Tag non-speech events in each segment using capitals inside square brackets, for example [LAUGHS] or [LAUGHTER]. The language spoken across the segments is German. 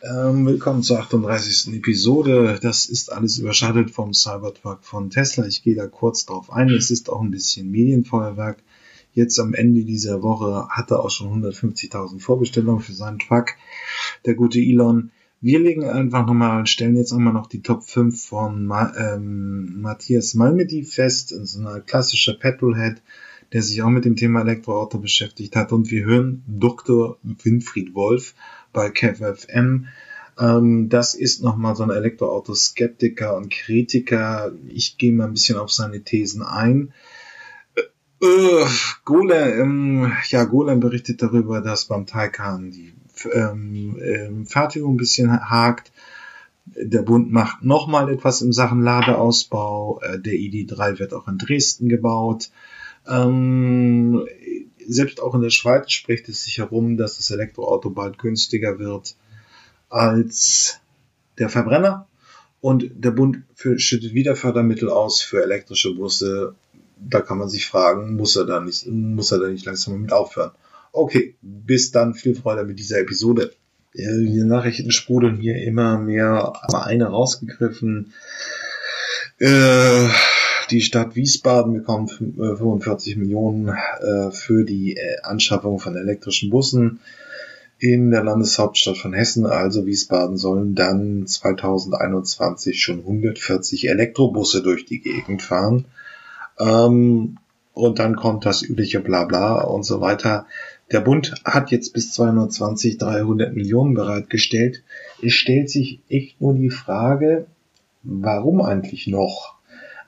Ähm, willkommen zur 38. Episode. Das ist alles überschattet vom Cybertruck von Tesla. Ich gehe da kurz drauf ein. Es ist auch ein bisschen Medienfeuerwerk. Jetzt am Ende dieser Woche hat er auch schon 150.000 Vorbestellungen für seinen Truck. Der gute Elon. Wir legen einfach nochmal, stellen jetzt einmal noch die Top 5 von Ma ähm, Matthias Malmedy fest. So ein klassischer Petrolhead, der sich auch mit dem Thema Elektroauto beschäftigt hat. Und wir hören Dr. Winfried Wolf bei KevFM. Ähm, das ist nochmal so ein Elektroauto-Skeptiker und Kritiker. Ich gehe mal ein bisschen auf seine Thesen ein. Äh, äh Golem, ähm, ja, Golem berichtet darüber, dass beim Taycan die ähm, ähm, Fertigung ein bisschen hakt. Der Bund macht nochmal etwas in Sachen Ladeausbau. Äh, der ID3 wird auch in Dresden gebaut. Ähm, selbst auch in der Schweiz spricht es sich herum, dass das Elektroauto bald günstiger wird als der Verbrenner. Und der Bund schüttet wieder Fördermittel aus für elektrische Busse. Da kann man sich fragen, muss er da nicht, muss er da nicht langsam mit aufhören? Okay, bis dann, viel Freude mit dieser Episode. Die Nachrichten sprudeln hier immer mehr, aber eine rausgegriffen. Äh, die Stadt Wiesbaden bekommt 45 Millionen äh, für die äh, Anschaffung von elektrischen Bussen in der Landeshauptstadt von Hessen, also Wiesbaden, sollen dann 2021 schon 140 Elektrobusse durch die Gegend fahren. Ähm, und dann kommt das übliche Blabla und so weiter. Der Bund hat jetzt bis 220 300 Millionen bereitgestellt. Es stellt sich echt nur die Frage, warum eigentlich noch?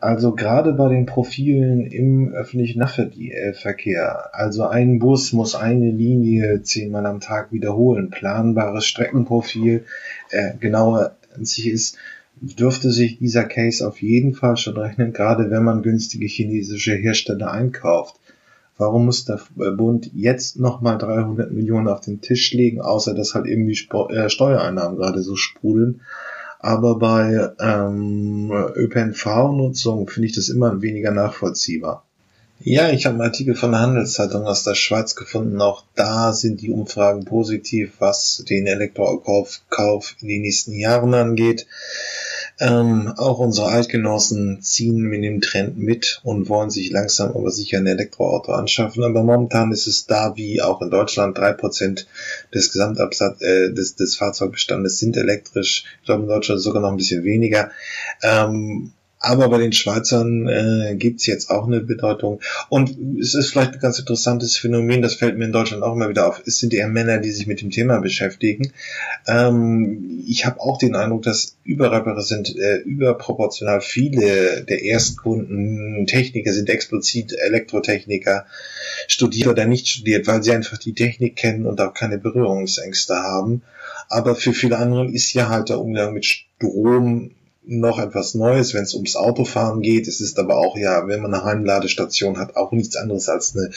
Also gerade bei den Profilen im öffentlichen Nahverkehr. Also ein Bus muss eine Linie zehnmal am Tag wiederholen. Planbares Streckenprofil, äh, genauer sich ist, dürfte sich dieser Case auf jeden Fall schon rechnen, gerade wenn man günstige chinesische Hersteller einkauft. Warum muss der Bund jetzt nochmal 300 Millionen auf den Tisch legen, außer dass halt irgendwie äh, Steuereinnahmen gerade so sprudeln? Aber bei ähm, ÖPNV-Nutzung finde ich das immer weniger nachvollziehbar. Ja, ich habe einen Artikel von der Handelszeitung aus der Schweiz gefunden. Auch da sind die Umfragen positiv, was den Elektrokauf in den nächsten Jahren angeht. Ähm, auch unsere Altgenossen ziehen mit dem Trend mit und wollen sich langsam aber sicher ein Elektroauto anschaffen. Aber momentan ist es da wie auch in Deutschland drei Prozent des Gesamtabsatz äh, des, des Fahrzeugbestandes sind elektrisch. Ich glaube in Deutschland sogar noch ein bisschen weniger. Ähm, aber bei den Schweizern äh, gibt jetzt auch eine Bedeutung. Und es ist vielleicht ein ganz interessantes Phänomen, das fällt mir in Deutschland auch immer wieder auf. Es sind eher Männer, die sich mit dem Thema beschäftigen. Ähm, ich habe auch den Eindruck, dass überrepräsent, äh, überproportional viele der Erstkunden Techniker sind explizit Elektrotechniker, studiert oder nicht studiert, weil sie einfach die Technik kennen und auch keine Berührungsängste haben. Aber für viele andere ist ja halt der Umgang mit Strom noch etwas Neues, wenn es ums Autofahren geht. Es ist aber auch ja, wenn man eine Heimladestation hat, auch nichts anderes als eine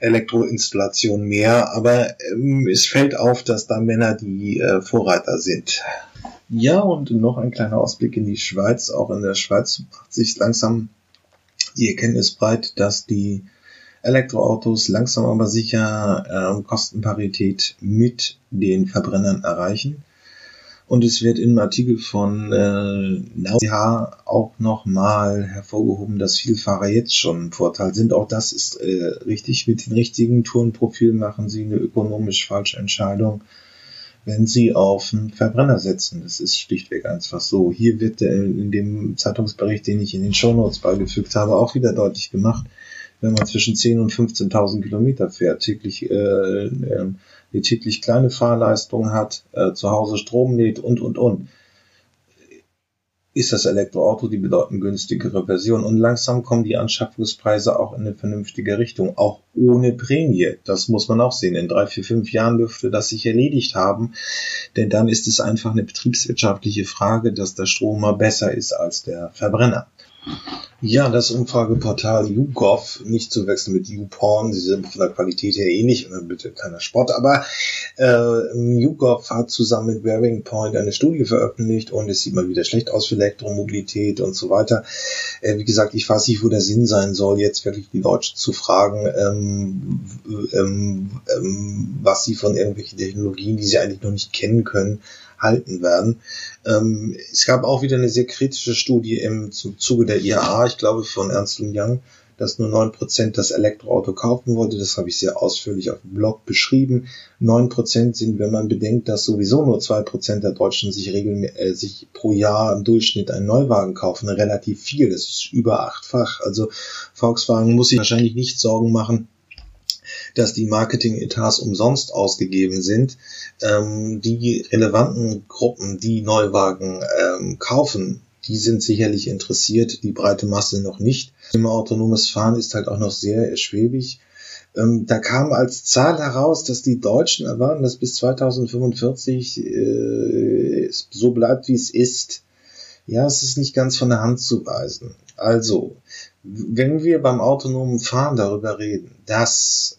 Elektroinstallation mehr. Aber ähm, es fällt auf, dass da Männer die äh, Vorreiter sind. Ja, und noch ein kleiner Ausblick in die Schweiz. Auch in der Schweiz macht sich langsam die Erkenntnis breit, dass die Elektroautos langsam aber sicher äh, Kostenparität mit den Verbrennern erreichen. Und es wird im Artikel von äh, NAUCH auch nochmal hervorgehoben, dass Vielfahrer jetzt schon ein Vorteil sind. Auch das ist äh, richtig. Mit den richtigen Tourenprofilen machen sie eine ökonomisch falsche Entscheidung, wenn sie auf einen Verbrenner setzen. Das ist schlichtweg einfach so. Hier wird äh, in dem Zeitungsbericht, den ich in den Shownotes beigefügt habe, auch wieder deutlich gemacht, wenn man zwischen 10.000 und 15.000 Kilometer fährt, täglich, äh, äh, die täglich kleine Fahrleistung hat, äh, zu Hause Strom lädt und, und, und, ist das Elektroauto die bedeutend günstigere Version. Und langsam kommen die Anschaffungspreise auch in eine vernünftige Richtung, auch ohne Prämie. Das muss man auch sehen. In drei, vier, fünf Jahren dürfte das sich erledigt haben, denn dann ist es einfach eine betriebswirtschaftliche Frage, dass der Strom mal besser ist als der Verbrenner. Ja, das Umfrageportal YouGov, nicht zu wechseln mit YouPorn, sie sind von der Qualität her ähnlich, bitte keiner Sport, aber äh, YouGov hat zusammen mit Wearing Point eine Studie veröffentlicht und es sieht mal wieder schlecht aus für Elektromobilität und so weiter. Äh, wie gesagt, ich weiß nicht, wo der Sinn sein soll, jetzt wirklich die Deutschen zu fragen, ähm, ähm, ähm, was sie von irgendwelchen Technologien, die sie eigentlich noch nicht kennen können, halten werden. Ähm, es gab auch wieder eine sehr kritische Studie im Zuge der IAA, ich glaube von Ernst Young, dass nur neun Prozent das Elektroauto kaufen wollte. Das habe ich sehr ausführlich auf dem Blog beschrieben. Neun Prozent sind, wenn man bedenkt, dass sowieso nur zwei Prozent der Deutschen sich, regeln, äh, sich pro Jahr im Durchschnitt einen Neuwagen kaufen, relativ viel. Das ist über achtfach. Also Volkswagen muss sich wahrscheinlich nicht Sorgen machen, dass die Marketing-Etats umsonst ausgegeben sind. Ähm, die relevanten Gruppen, die Neuwagen ähm, kaufen, die sind sicherlich interessiert, die breite Masse noch nicht. Thema autonomes Fahren ist halt auch noch sehr schwebig. Ähm, da kam als Zahl heraus, dass die Deutschen erwarten, dass bis 2045 äh, so bleibt, wie es ist. Ja, es ist nicht ganz von der Hand zu weisen. Also, wenn wir beim autonomen Fahren darüber reden, dass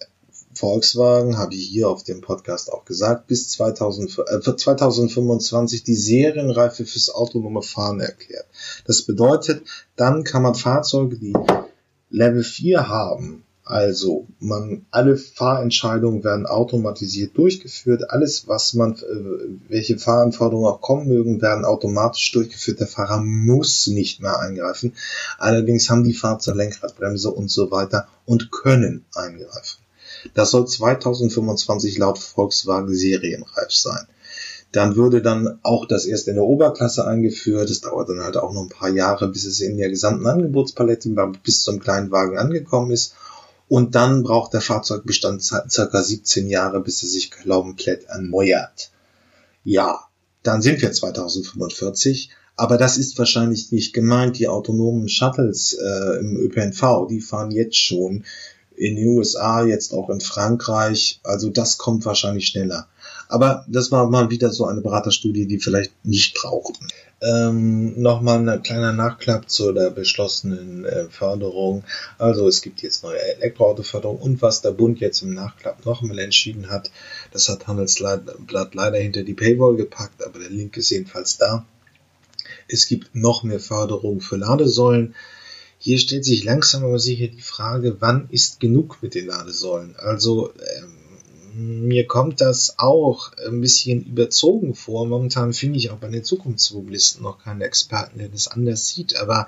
Volkswagen, habe ich hier auf dem Podcast auch gesagt, bis 2000, äh, 2025 die Serienreife fürs autonome Fahren erklärt. Das bedeutet, dann kann man Fahrzeuge, die Level 4 haben, also man alle Fahrentscheidungen werden automatisiert durchgeführt, alles was man äh, welche Fahranforderungen auch kommen mögen, werden automatisch durchgeführt. Der Fahrer muss nicht mehr eingreifen. Allerdings haben die Fahrzeuge Lenkradbremse und so weiter und können eingreifen. Das soll 2025 laut Volkswagen serienreif sein. Dann würde dann auch das erst in der Oberklasse eingeführt. Es dauert dann halt auch noch ein paar Jahre, bis es in der gesamten Angebotspalette bis zum Kleinwagen angekommen ist. Und dann braucht der Fahrzeugbestand circa 17 Jahre, bis er sich komplett erneuert. Ja, dann sind wir 2045. Aber das ist wahrscheinlich nicht gemeint. Die autonomen Shuttles äh, im ÖPNV, die fahren jetzt schon in den USA, jetzt auch in Frankreich. Also das kommt wahrscheinlich schneller. Aber das war mal wieder so eine Beraterstudie, die vielleicht nicht brauchten. Ähm, Nochmal ein kleiner Nachklapp zu der beschlossenen äh, Förderung. Also es gibt jetzt neue Elektroautoförderung und was der Bund jetzt im Nachklapp nochmal entschieden hat, das hat Handelsblatt leider hinter die Paywall gepackt, aber der Link ist jedenfalls da. Es gibt noch mehr Förderung für Ladesäulen. Hier stellt sich langsam aber sicher die Frage, wann ist genug mit den Ladesäulen? Also ähm, mir kommt das auch ein bisschen überzogen vor. Momentan finde ich auch bei den Zukunftsmobilisten noch keine Experten, der das anders sieht. Aber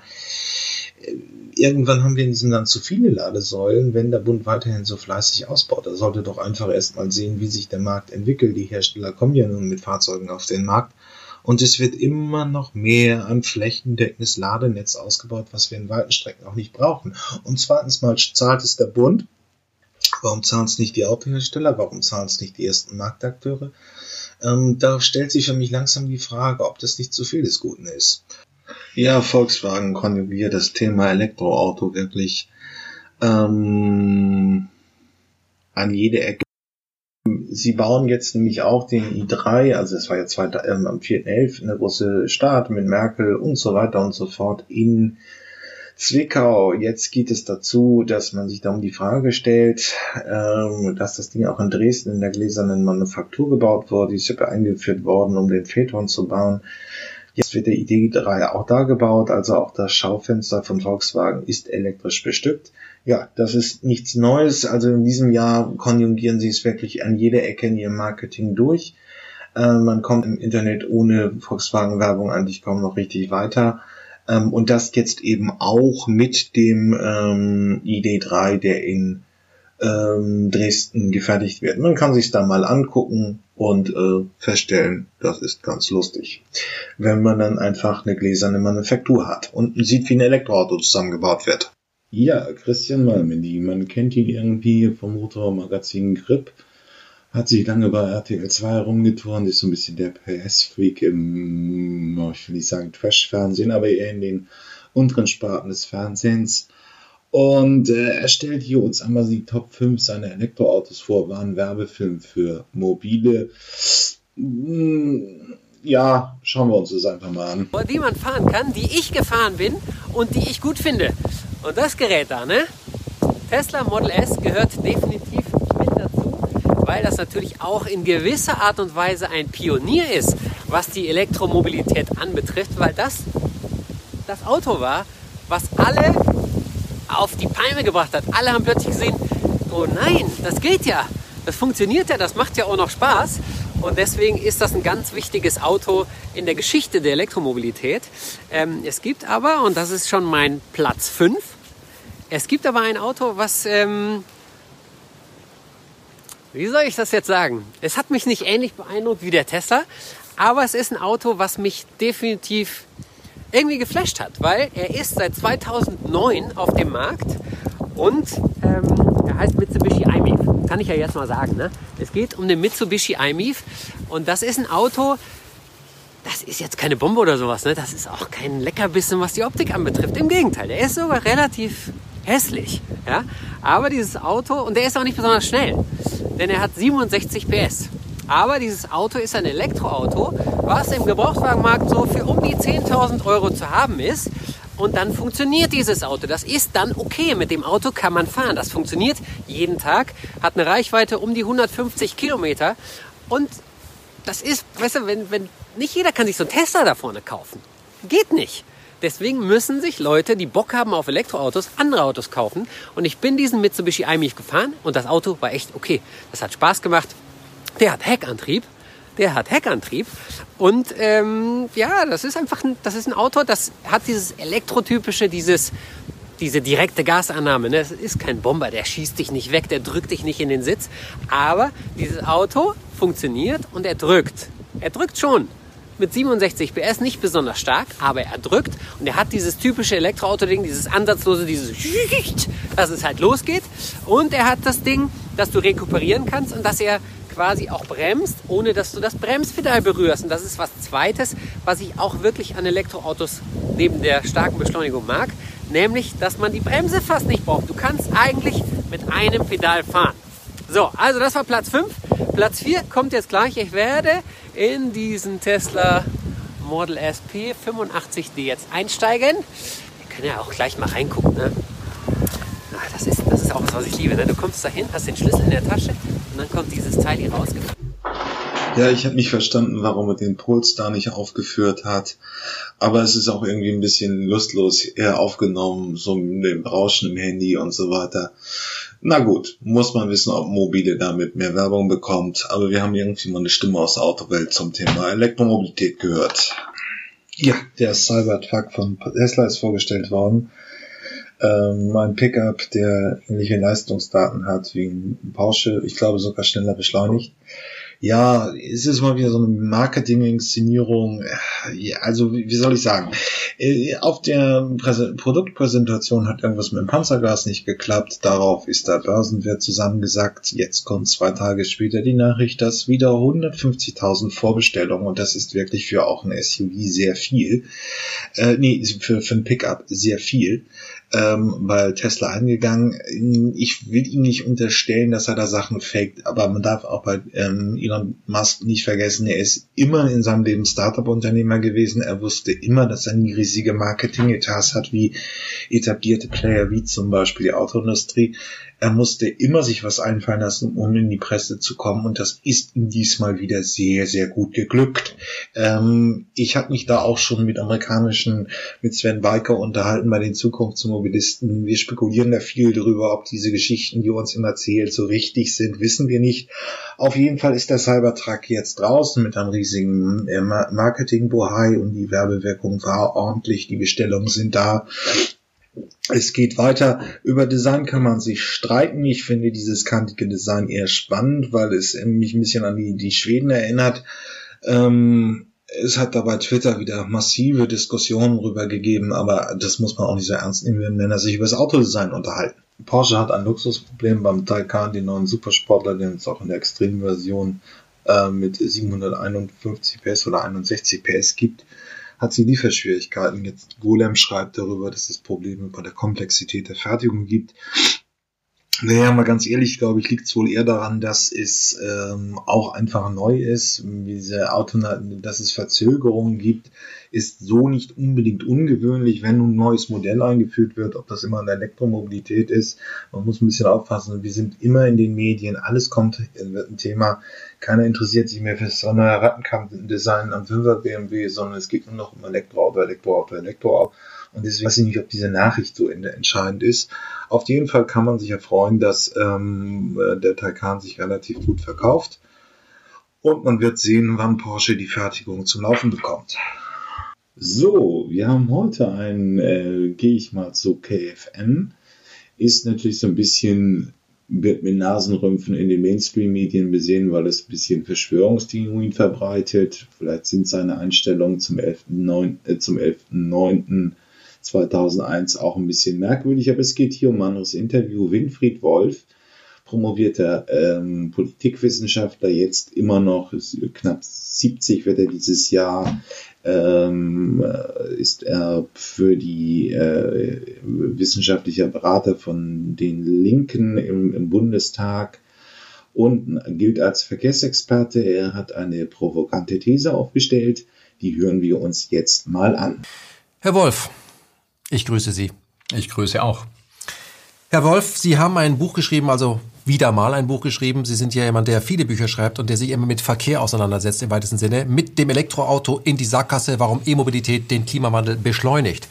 äh, irgendwann haben wir in diesem Land zu viele Ladesäulen, wenn der Bund weiterhin so fleißig ausbaut. Er sollte doch einfach erstmal sehen, wie sich der Markt entwickelt. Die Hersteller kommen ja nun mit Fahrzeugen auf den Markt und es wird immer noch mehr an flächendeckendes Ladenetz ausgebaut, was wir in weiten Strecken auch nicht brauchen. Und zweitens mal zahlt es der Bund. Warum zahlen es nicht die Autohersteller? Warum zahlen es nicht die ersten Marktakteure? Ähm, da stellt sich für mich langsam die Frage, ob das nicht zu viel des Guten ist. Ja, Volkswagen konjugiert das Thema Elektroauto wirklich ähm, an jede Ecke Sie bauen jetzt nämlich auch den i3, also es war jetzt weiter, ähm, am 4.11. eine große Start mit Merkel und so weiter und so fort in Zwickau. Jetzt geht es dazu, dass man sich da um die Frage stellt, ähm, dass das Ding auch in Dresden in der gläsernen Manufaktur gebaut wurde. Die ist ja eingeführt worden, um den Phaeton zu bauen. Jetzt wird der ID3 auch da gebaut, also auch das Schaufenster von Volkswagen ist elektrisch bestückt. Ja, das ist nichts Neues. Also in diesem Jahr konjugieren sie es wirklich an jeder Ecke in ihrem Marketing durch. Äh, man kommt im Internet ohne Volkswagen-Werbung eigentlich kaum noch richtig weiter. Ähm, und das jetzt eben auch mit dem ähm, ID3, der in ähm, Dresden gefertigt wird. Man kann sich da mal angucken und äh, feststellen, das ist ganz lustig. Wenn man dann einfach eine gläserne Manufaktur hat und sieht, wie ein Elektroauto zusammengebaut wird. Ja, Christian Malmedy, man kennt ihn irgendwie vom Motormagazin Grip, hat sich lange bei RTL 2 herumgeturnt, ist so ein bisschen der PS-Freak im, ich will nicht sagen Trash-Fernsehen, aber eher in den unteren Sparten des Fernsehens. Und äh, er stellt hier uns einmal die Top 5 seiner Elektroautos vor, war ein Werbefilm für mobile. Hm, ja, schauen wir uns das einfach mal an. Die man fahren kann, die ich gefahren bin und die ich gut finde. Und das Gerät da, ne? Tesla Model S gehört definitiv mit dazu, weil das natürlich auch in gewisser Art und Weise ein Pionier ist, was die Elektromobilität anbetrifft, weil das das Auto war, was alle auf die Palme gebracht hat. Alle haben plötzlich gesehen, oh nein, das geht ja, das funktioniert ja, das macht ja auch noch Spaß. Und deswegen ist das ein ganz wichtiges Auto in der Geschichte der Elektromobilität. Ähm, es gibt aber, und das ist schon mein Platz 5, es gibt aber ein Auto, was, ähm, wie soll ich das jetzt sagen? Es hat mich nicht ähnlich beeindruckt wie der Tesla, aber es ist ein Auto, was mich definitiv irgendwie geflasht hat, weil er ist seit 2009 auf dem Markt und ähm, er heißt Mitsubishi iMIF. Kann ich ja jetzt mal sagen. Ne? Es geht um den Mitsubishi iMIF und das ist ein Auto, das ist jetzt keine Bombe oder sowas. Ne? Das ist auch kein Leckerbissen, was die Optik anbetrifft. Im Gegenteil, der ist sogar relativ hässlich. Ja? Aber dieses Auto, und der ist auch nicht besonders schnell, denn er hat 67 PS. Aber dieses Auto ist ein Elektroauto, was im Gebrauchtwagenmarkt so für um die 10.000 Euro zu haben ist. Und dann funktioniert dieses Auto. Das ist dann okay. Mit dem Auto kann man fahren. Das funktioniert jeden Tag, hat eine Reichweite um die 150 Kilometer. Und das ist, weißt du, wenn, wenn, nicht jeder kann sich so ein Tesla da vorne kaufen. Geht nicht. Deswegen müssen sich Leute, die Bock haben auf Elektroautos, andere Autos kaufen. Und ich bin diesen Mitsubishi iMIF gefahren und das Auto war echt okay. Das hat Spaß gemacht. Der hat Heckantrieb. Der hat Heckantrieb. Und ähm, ja, das ist einfach ein, das ist ein Auto, das hat dieses elektrotypische, dieses, diese direkte Gasannahme. Ne? Das ist kein Bomber, der schießt dich nicht weg, der drückt dich nicht in den Sitz. Aber dieses Auto funktioniert und er drückt. Er drückt schon. Mit 67 PS nicht besonders stark, aber er drückt und er hat dieses typische Elektroauto-Ding, dieses ansatzlose, dieses, [LAUGHS] dass es halt losgeht. Und er hat das Ding, dass du rekuperieren kannst und dass er quasi auch bremst, ohne dass du das Bremspedal berührst. Und das ist was Zweites, was ich auch wirklich an Elektroautos neben der starken Beschleunigung mag, nämlich, dass man die Bremse fast nicht braucht. Du kannst eigentlich mit einem Pedal fahren. So, also das war Platz 5. Platz 4 kommt jetzt gleich. Ich werde in diesen Tesla Model S P85D jetzt einsteigen. Wir können ja auch gleich mal reingucken. Ne? das, ist, das ist auch was, was ich liebe. Ne? Du kommst dahin, hast den Schlüssel in der Tasche und dann kommt dieses Teil hier rausgefahren. Ja, ich habe nicht verstanden, warum er den Polestar nicht aufgeführt hat. Aber es ist auch irgendwie ein bisschen lustlos aufgenommen, so mit dem Rauschen im Handy und so weiter. Na gut, muss man wissen, ob Mobile damit mehr Werbung bekommt. Aber wir haben irgendwie mal eine Stimme aus der Autowelt zum Thema Elektromobilität gehört. Ja, der Cybertruck von Tesla ist vorgestellt worden ähm, ein Pickup, der ähnliche Leistungsdaten hat wie ein Porsche, ich glaube sogar schneller beschleunigt. Ja, es ist mal wieder so eine Marketing-Inszenierung. Also, wie soll ich sagen? Äh, auf der Präse Produktpräsentation hat irgendwas mit dem Panzergas nicht geklappt. Darauf ist der Börsenwert zusammengesackt. Jetzt kommt zwei Tage später die Nachricht, dass wieder 150.000 Vorbestellungen und das ist wirklich für auch ein SUV sehr viel. Äh, nee, für, für ein Pickup sehr viel ähm, weil Tesla angegangen. Ich will ihm nicht unterstellen, dass er da Sachen faked, aber man darf auch bei ähm, Elon Musk nicht vergessen, er ist immer in seinem Leben Startup-Unternehmer gewesen. Er wusste immer, dass er nie riesige Marketing-Etats hat, wie etablierte Player, wie zum Beispiel die Autoindustrie. Er musste immer sich was einfallen lassen, um in die Presse zu kommen und das ist ihm diesmal wieder sehr, sehr gut geglückt. Ähm, ich habe mich da auch schon mit amerikanischen, mit Sven Biker unterhalten bei den Zukunftsmobilisten. Wir spekulieren da viel darüber, ob diese Geschichten, die uns immer erzählt, so richtig sind, wissen wir nicht. Auf jeden Fall ist der Cybertruck jetzt draußen mit einem riesigen äh, Marketing-Bohai und die Werbewirkung war ordentlich, die Bestellungen sind da. Es geht weiter. Über Design kann man sich streiten. Ich finde dieses kantige Design eher spannend, weil es mich ein bisschen an die, die Schweden erinnert. Ähm, es hat dabei Twitter wieder massive Diskussionen rüber gegeben, aber das muss man auch nicht so ernst nehmen, wenn er sich über das Autodesign unterhalten. Porsche hat ein Luxusproblem beim Taycan, den neuen Supersportler, den es auch in der Extremversion äh, mit 751 PS oder 61 PS gibt hat sie Lieferschwierigkeiten. Jetzt Golem schreibt darüber, dass es Probleme bei der Komplexität der Fertigung gibt. Naja, mal ganz ehrlich, glaube ich, liegt es wohl eher daran, dass es ähm, auch einfach neu ist, diese Auto, dass es Verzögerungen gibt, ist so nicht unbedingt ungewöhnlich, wenn ein neues Modell eingeführt wird, ob das immer in der Elektromobilität ist. Man muss ein bisschen aufpassen. Wir sind immer in den Medien, alles kommt, wird ein Thema. Keiner interessiert sich mehr für das neue Rattenkampf-Design am 5er BMW, sondern es geht nur noch um Elektroauto, Elektroauto, Elektroauto. Und deswegen weiß ich nicht, ob diese Nachricht so entscheidend ist. Auf jeden Fall kann man sich erfreuen, dass ähm, der Taycan sich relativ gut verkauft. Und man wird sehen, wann Porsche die Fertigung zum Laufen bekommt. So, wir haben heute ein, äh, gehe ich mal zu KFM, ist natürlich so ein bisschen, wird mit Nasenrümpfen in den Mainstream-Medien besehen, weil es ein bisschen Verschwörungstheorien verbreitet. Vielleicht sind seine Einstellungen zum 11.9. Äh, zum 11.9.2001 auch ein bisschen merkwürdig, aber es geht hier um ein anderes Interview. Winfried Wolf, promovierter ähm, Politikwissenschaftler, jetzt immer noch, knapp 70 wird er dieses Jahr, ähm, ist er für die äh, wissenschaftlicher Berater von den Linken im, im Bundestag und gilt als Verkehrsexperte. Er hat eine provokante These aufgestellt, die hören wir uns jetzt mal an. Herr Wolf, ich grüße Sie. Ich grüße auch. Herr Wolf, Sie haben ein Buch geschrieben, also wieder mal ein Buch geschrieben. Sie sind ja jemand, der viele Bücher schreibt und der sich immer mit Verkehr auseinandersetzt im weitesten Sinne. Mit dem Elektroauto in die Sackgasse, warum E-Mobilität den Klimawandel beschleunigt.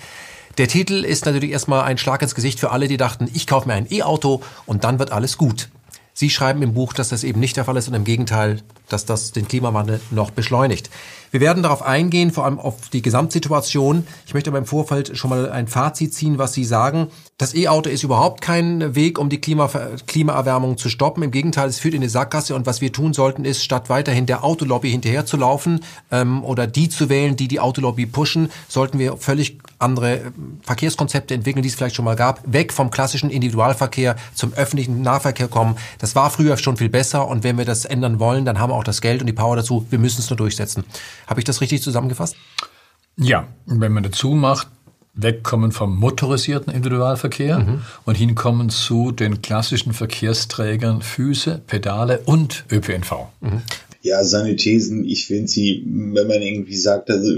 Der Titel ist natürlich erstmal ein Schlag ins Gesicht für alle, die dachten, ich kaufe mir ein E-Auto und dann wird alles gut. Sie schreiben im Buch, dass das eben nicht der Fall ist und im Gegenteil, dass das den Klimawandel noch beschleunigt. Wir werden darauf eingehen, vor allem auf die Gesamtsituation. Ich möchte aber im Vorfeld schon mal ein Fazit ziehen, was Sie sagen. Das E-Auto ist überhaupt kein Weg, um die Klima Klimaerwärmung zu stoppen. Im Gegenteil, es führt in die Sackgasse. Und was wir tun sollten, ist, statt weiterhin der Autolobby hinterherzulaufen ähm, oder die zu wählen, die die Autolobby pushen, sollten wir völlig andere ähm, Verkehrskonzepte entwickeln, die es vielleicht schon mal gab. Weg vom klassischen Individualverkehr zum öffentlichen Nahverkehr kommen. Das war früher schon viel besser. Und wenn wir das ändern wollen, dann haben wir auch das Geld und die Power dazu. Wir müssen es nur durchsetzen. Habe ich das richtig zusammengefasst? Ja, wenn man dazu macht, wegkommen vom motorisierten Individualverkehr mhm. und hinkommen zu den klassischen Verkehrsträgern Füße, Pedale und ÖPNV. Mhm. Ja, seine Thesen, ich finde sie, wenn man irgendwie sagt, also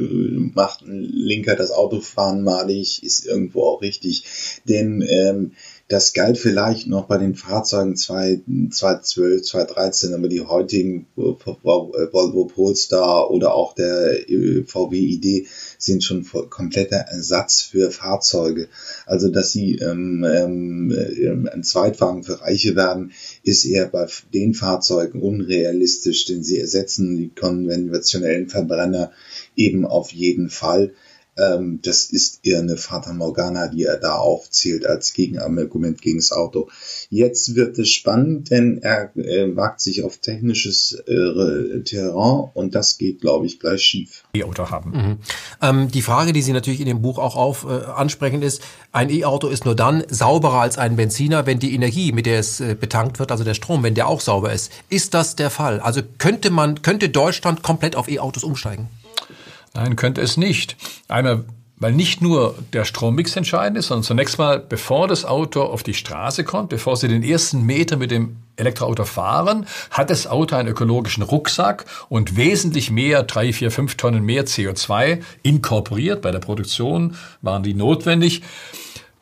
macht ein Linker das Autofahren malig, ist irgendwo auch richtig. Denn ähm, das galt vielleicht noch bei den Fahrzeugen 2012, 2013, aber die heutigen Volvo Polestar oder auch der äh, VW ID sind schon kompletter Ersatz für Fahrzeuge. Also, dass sie ähm, ähm, ein Zweitwagen für Reiche werden, ist eher bei den Fahrzeugen unrealistisch, denn sie ersetzen die konventionellen Verbrenner eben auf jeden Fall. Ähm, das ist eher eine Fata Morgana, die er da aufzählt als Gegenargument gegen das Auto. Jetzt wird es spannend, denn er äh, wagt sich auf technisches äh, Terrain und das geht, glaube ich, gleich schief. E-Auto haben. Mhm. Ähm, die Frage, die Sie natürlich in dem Buch auch auf äh, ansprechen, ist, ein E-Auto ist nur dann sauberer als ein Benziner, wenn die Energie, mit der es äh, betankt wird, also der Strom, wenn der auch sauber ist. Ist das der Fall? Also könnte man, könnte Deutschland komplett auf E-Autos umsteigen? Nein, könnte es nicht. Einmal, weil nicht nur der Strommix entscheidend ist, sondern zunächst mal, bevor das Auto auf die Straße kommt, bevor Sie den ersten Meter mit dem Elektroauto fahren, hat das Auto einen ökologischen Rucksack und wesentlich mehr, drei, vier, fünf Tonnen mehr CO2 inkorporiert. Bei der Produktion waren die notwendig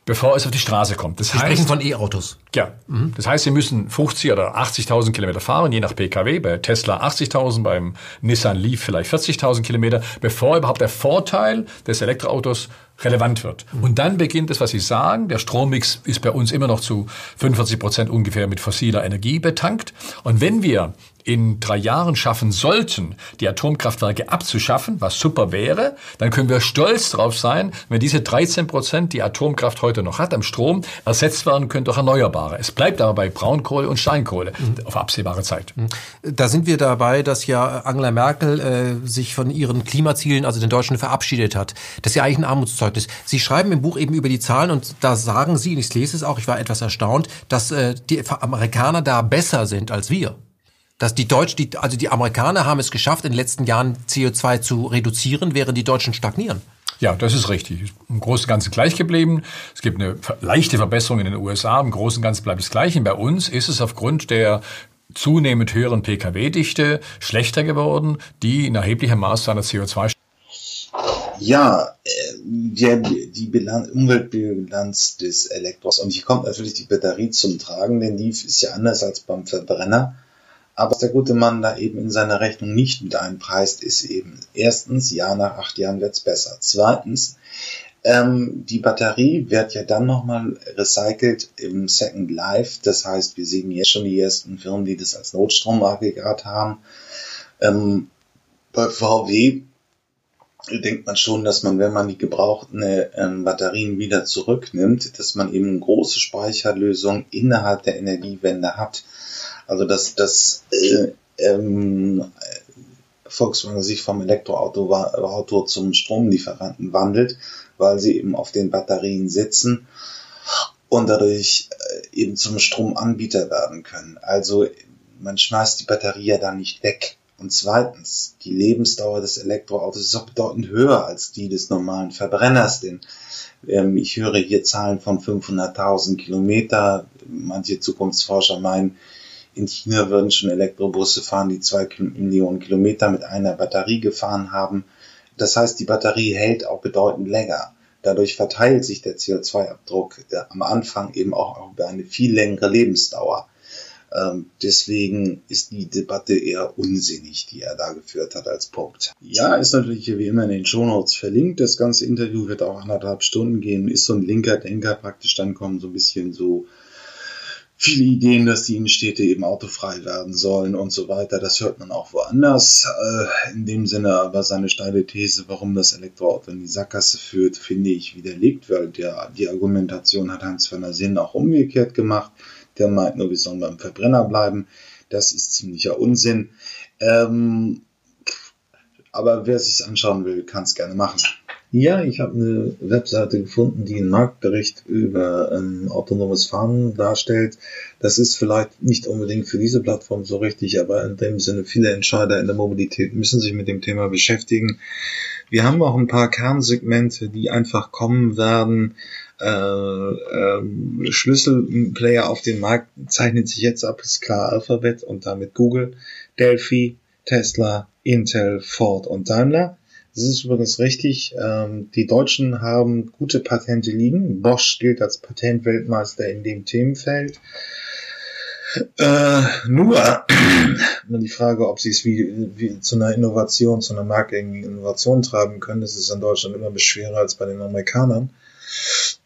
bevor es auf die Straße kommt. Das Wir heißt, sprechen von E-Autos. Ja. Mhm. Das heißt, Sie müssen 50 oder 80.000 Kilometer fahren, je nach PKW. Bei Tesla 80.000, beim Nissan Leaf vielleicht 40.000 Kilometer, bevor überhaupt der Vorteil des Elektroautos relevant wird. Mhm. Und dann beginnt es, was Sie sagen. Der Strommix ist bei uns immer noch zu 45 Prozent ungefähr mit fossiler Energie betankt. Und wenn wir in drei Jahren schaffen sollten, die Atomkraftwerke abzuschaffen, was super wäre, dann können wir stolz darauf sein, wenn diese 13 Prozent, die Atomkraft heute noch hat am Strom, ersetzt werden können durch Erneuerbare. Es bleibt aber bei Braunkohle und Steinkohle mhm. auf absehbare Zeit. Mhm. Da sind wir dabei, dass ja Angela Merkel äh, sich von ihren Klimazielen, also den Deutschen, verabschiedet hat. Das ist ja eigentlich ein Armutszeugnis. Sie schreiben im Buch eben über die Zahlen und da sagen Sie, und ich lese es auch, ich war etwas erstaunt, dass äh, die Amerikaner da besser sind als wir dass die Deutschen, die, also die Amerikaner haben es geschafft, in den letzten Jahren CO2 zu reduzieren, während die Deutschen stagnieren. Ja, das ist richtig. Im Großen und Ganzen gleich geblieben. Es gibt eine leichte Verbesserung in den USA. Im Großen und Ganzen bleibt es gleich. Und bei uns ist es aufgrund der zunehmend höheren Pkw-Dichte schlechter geworden, die in erheblichem Maß seiner CO2 ja, äh, der, die Bilanz, Umweltbilanz des Elektros. Und hier kommt natürlich die Batterie zum Tragen, denn die ist ja anders als beim Verbrenner. Aber was der gute Mann da eben in seiner Rechnung nicht mit einpreist, ist eben erstens, ja, nach acht Jahren wird's besser. Zweitens, ähm, die Batterie wird ja dann nochmal recycelt im Second Life. Das heißt, wir sehen jetzt schon die ersten Firmen, die das als Notstromaggregat haben. Ähm, bei VW denkt man schon, dass man, wenn man die gebrauchten ähm, Batterien wieder zurücknimmt, dass man eben eine große Speicherlösung innerhalb der Energiewende hat. Also dass das äh, ähm, Volkswagen sich vom Elektroauto Auto zum Stromlieferanten wandelt, weil sie eben auf den Batterien sitzen und dadurch äh, eben zum Stromanbieter werden können. Also man schmeißt die Batterie ja dann nicht weg. Und zweitens, die Lebensdauer des Elektroautos ist auch bedeutend höher als die des normalen Verbrenners, denn ähm, ich höre hier Zahlen von 500.000 Kilometer. Manche Zukunftsforscher meinen, in China würden schon Elektrobusse fahren, die zwei Millionen Kilometer mit einer Batterie gefahren haben. Das heißt, die Batterie hält auch bedeutend länger. Dadurch verteilt sich der CO2-Abdruck äh, am Anfang eben auch über eine viel längere Lebensdauer. Ähm, deswegen ist die Debatte eher unsinnig, die er da geführt hat als Punkt. Ja, ist natürlich wie immer in den Shownotes verlinkt. Das ganze Interview wird auch anderthalb Stunden gehen. Ist so ein linker Denker praktisch, dann kommen so ein bisschen so viele Ideen, dass die Innenstädte eben autofrei werden sollen und so weiter. Das hört man auch woanders. Äh, in dem Sinne aber seine steile These, warum das Elektroauto in die Sackgasse führt, finde ich widerlegt, weil der, die Argumentation hat Hans der Sinn auch umgekehrt gemacht. Der meint nur, wir sollen beim Verbrenner bleiben. Das ist ziemlicher Unsinn. Ähm, aber wer sich's anschauen will, kann es gerne machen. Ja, ich habe eine Webseite gefunden, die einen Marktbericht über ähm, autonomes Fahren darstellt. Das ist vielleicht nicht unbedingt für diese Plattform so richtig, aber in dem Sinne viele Entscheider in der Mobilität müssen sich mit dem Thema beschäftigen. Wir haben auch ein paar Kernsegmente, die einfach kommen werden. Äh, äh, Schlüsselplayer auf dem Markt zeichnet sich jetzt ab, ist klar Alphabet und damit Google, Delphi, Tesla, Intel, Ford und Daimler. Das ist übrigens richtig. Ähm, die Deutschen haben gute Patente liegen. Bosch gilt als Patentweltmeister in dem Themenfeld. Äh, nur [CLEARS THROAT] die Frage, ob sie es wie, wie zu einer Innovation, zu einer marktgängigen Innovation treiben können, das ist in Deutschland immer schwerer als bei den Amerikanern,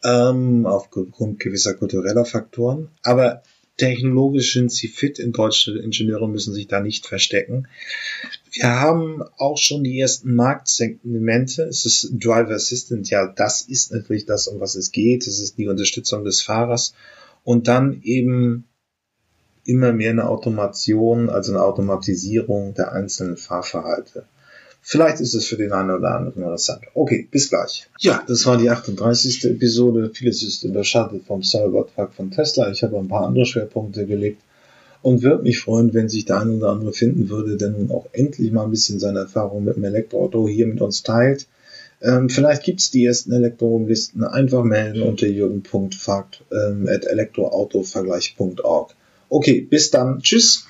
ähm, aufgrund gewisser kultureller Faktoren. Aber technologisch sind sie fit. In deutsche Ingenieure müssen sich da nicht verstecken. Wir haben auch schon die ersten Marktsegmente. Es ist Driver Assistant. Ja, das ist natürlich das, um was es geht. Es ist die Unterstützung des Fahrers. Und dann eben immer mehr eine Automation, also eine Automatisierung der einzelnen Fahrverhalte. Vielleicht ist es für den einen oder anderen interessant. Okay, bis gleich. Ja, das war die 38. Episode. Vieles ist überschattet vom Cybertruck von Tesla. Ich habe ein paar andere Schwerpunkte gelegt und würde mich freuen, wenn sich der eine oder andere finden würde, der nun auch endlich mal ein bisschen seine Erfahrung mit dem Elektroauto hier mit uns teilt. Ähm, vielleicht gibt's die ersten Elektromobilisten. Einfach melden unter jürgen.fakt ähm. Okay, bis dann. Tschüss.